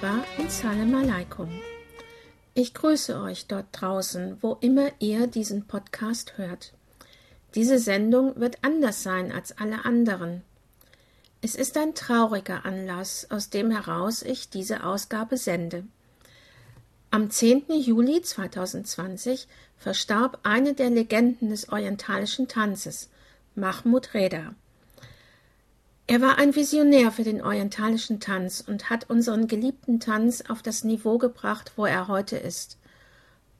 Marhaba und Salam Alaikum. Ich grüße euch dort draußen, wo immer ihr diesen Podcast hört. Diese Sendung wird anders sein als alle anderen. Es ist ein trauriger Anlass, aus dem heraus ich diese Ausgabe sende. Am 10. Juli 2020 verstarb eine der Legenden des orientalischen Tanzes, Mahmud Reda. Er war ein Visionär für den orientalischen Tanz und hat unseren geliebten Tanz auf das Niveau gebracht, wo er heute ist.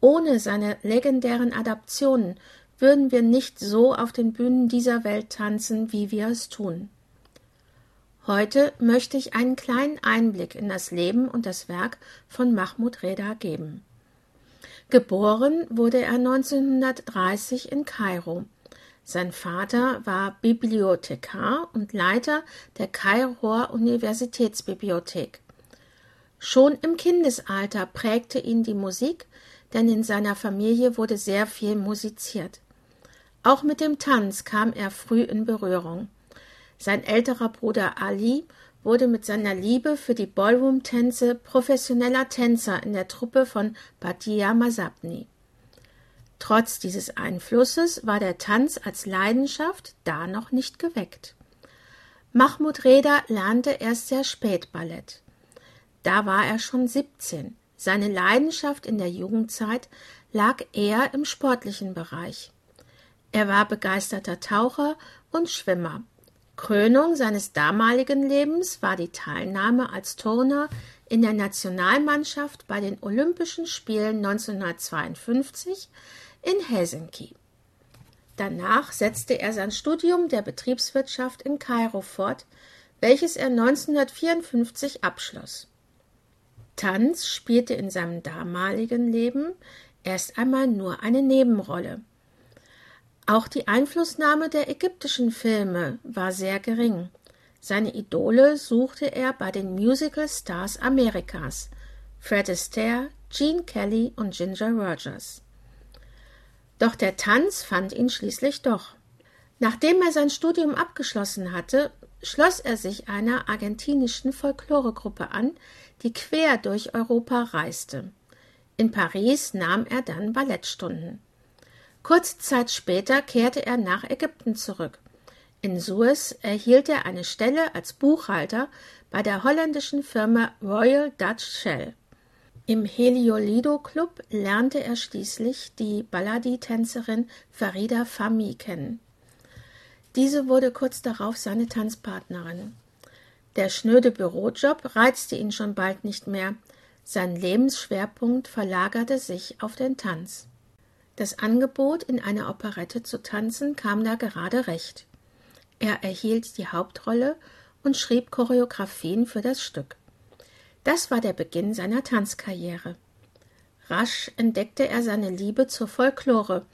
Ohne seine legendären Adaptionen würden wir nicht so auf den Bühnen dieser Welt tanzen, wie wir es tun. Heute möchte ich einen kleinen Einblick in das Leben und das Werk von Mahmud Reda geben. Geboren wurde er 1930 in Kairo. Sein Vater war Bibliothekar und Leiter der Kairoer Universitätsbibliothek. Schon im Kindesalter prägte ihn die Musik, denn in seiner Familie wurde sehr viel musiziert. Auch mit dem Tanz kam er früh in Berührung. Sein älterer Bruder Ali wurde mit seiner Liebe für die Ballroom-Tänze professioneller Tänzer in der Truppe von Badia Masabni. Trotz dieses Einflusses war der Tanz als Leidenschaft da noch nicht geweckt. Mahmud Reda lernte erst sehr spät Ballett. Da war er schon 17. Seine Leidenschaft in der Jugendzeit lag eher im sportlichen Bereich. Er war begeisterter Taucher und Schwimmer. Krönung seines damaligen Lebens war die Teilnahme als Turner in der Nationalmannschaft bei den Olympischen Spielen 1952 in Helsinki. Danach setzte er sein Studium der Betriebswirtschaft in Kairo fort, welches er 1954 abschloss. Tanz spielte in seinem damaligen Leben erst einmal nur eine Nebenrolle. Auch die Einflussnahme der ägyptischen Filme war sehr gering. Seine Idole suchte er bei den Musical Stars Amerikas, Fred Astaire, Gene Kelly und Ginger Rogers. Doch der Tanz fand ihn schließlich doch. Nachdem er sein Studium abgeschlossen hatte, schloss er sich einer argentinischen Folkloregruppe an, die quer durch Europa reiste. In Paris nahm er dann Ballettstunden. Kurze Zeit später kehrte er nach Ägypten zurück. In Suez erhielt er eine Stelle als Buchhalter bei der holländischen Firma Royal Dutch Shell. Im Heliolido Club lernte er schließlich die Balladi-Tänzerin Farida Fahmy kennen. Diese wurde kurz darauf seine Tanzpartnerin. Der schnöde Bürojob reizte ihn schon bald nicht mehr. Sein Lebensschwerpunkt verlagerte sich auf den Tanz. Das Angebot, in einer Operette zu tanzen, kam da gerade recht. Er erhielt die Hauptrolle und schrieb Choreografien für das Stück. Das war der Beginn seiner Tanzkarriere. Rasch entdeckte er seine Liebe zur Folklore.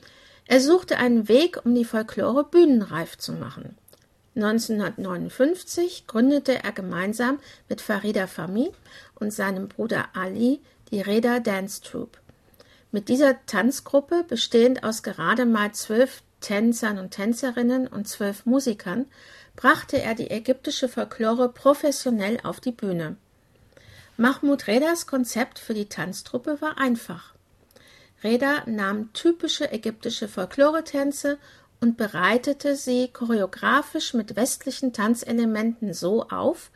Er suchte einen Weg, um die Folklore bühnenreif zu machen. 1959 gründete er gemeinsam mit Farida Fahmy und seinem Bruder Ali die Reda Dance Troupe. Mit dieser Tanzgruppe, bestehend aus gerade mal zwölf Tänzern und Tänzerinnen und zwölf Musikern, brachte er die ägyptische Folklore professionell auf die Bühne. Mahmoud Redas Konzept für die Tanztruppe war einfach. Reda nahm typische ägyptische Folkloretänze und bereitete sie choreografisch mit westlichen Tanzelementen so auf,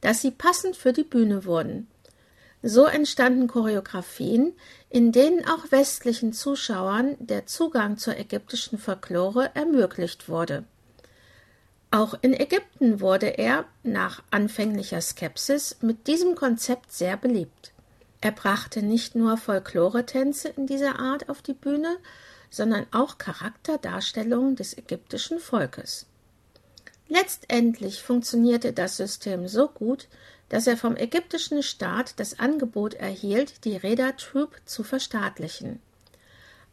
dass sie passend für die Bühne wurden. So entstanden Choreografien, in denen auch westlichen Zuschauern der Zugang zur ägyptischen Folklore ermöglicht wurde. Auch in Ägypten wurde er, nach anfänglicher Skepsis, mit diesem Konzept sehr beliebt. Er brachte nicht nur Folkloretänze in dieser Art auf die Bühne, sondern auch Charakterdarstellungen des ägyptischen Volkes. Letztendlich funktionierte das System so gut, dass er vom ägyptischen Staat das Angebot erhielt, die Reda Troupe zu verstaatlichen.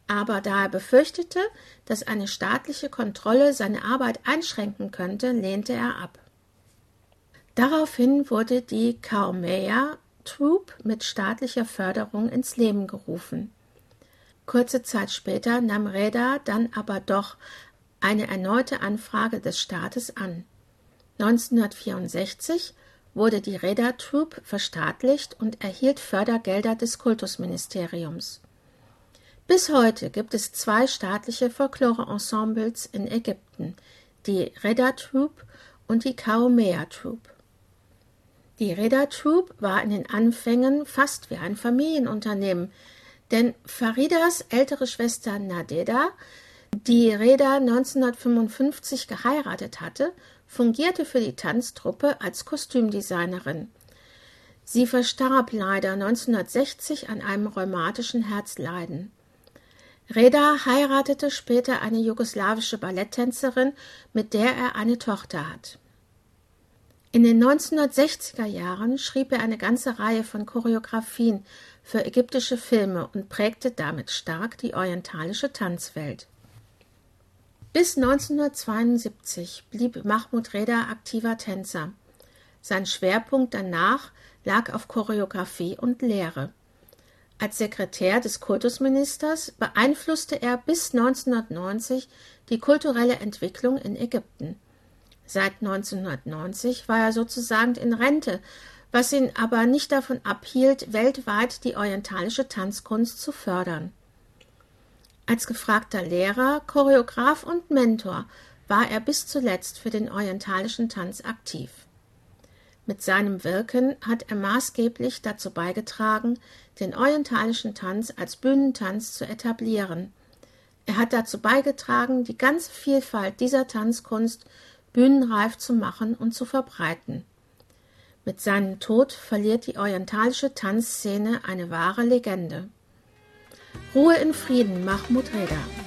Aber da er befürchtete, dass eine staatliche Kontrolle seine Arbeit einschränken könnte, lehnte er ab. Daraufhin wurde die Kaumea Troupe mit staatlicher Förderung ins Leben gerufen. Kurze Zeit später nahm Reda dann aber doch eine erneute Anfrage des Staates an. 1964 wurde die Reda Troupe verstaatlicht und erhielt Fördergelder des Kultusministeriums. Bis heute gibt es zwei staatliche Folklore-Ensembles in Ägypten, die Reda Troupe und die Kaumea Troupe. Die Reda Troupe war in den Anfängen fast wie ein Familienunternehmen, denn Faridas ältere Schwester Nadeda, die Reda 1955 geheiratet hatte, fungierte für die Tanztruppe als Kostümdesignerin. Sie verstarb leider 1960 an einem rheumatischen Herzleiden. Reda heiratete später eine jugoslawische Balletttänzerin, mit der er eine Tochter hat. In den 1960er Jahren schrieb er eine ganze Reihe von Choreografien für ägyptische Filme und prägte damit stark die orientalische Tanzwelt. Bis 1972 blieb Mahmoud Reda aktiver Tänzer. Sein Schwerpunkt danach lag auf Choreografie und Lehre. Als Sekretär des Kultusministers beeinflusste er bis 1990 die kulturelle Entwicklung in Ägypten. Seit 1990 war er sozusagen in Rente, was ihn aber nicht davon abhielt, weltweit die orientalische Tanzkunst zu fördern. Als gefragter Lehrer, Choreograf und Mentor war er bis zuletzt für den orientalischen Tanz aktiv. Mit seinem Wirken hat er maßgeblich dazu beigetragen, den orientalischen Tanz als Bühnentanz zu etablieren. Er hat dazu beigetragen, die ganze Vielfalt dieser Tanzkunst bühnenreif zu machen und zu verbreiten. Mit seinem Tod verliert die orientalische Tanzszene eine wahre Legende. Ruhe in Frieden, Mahmoud Reda.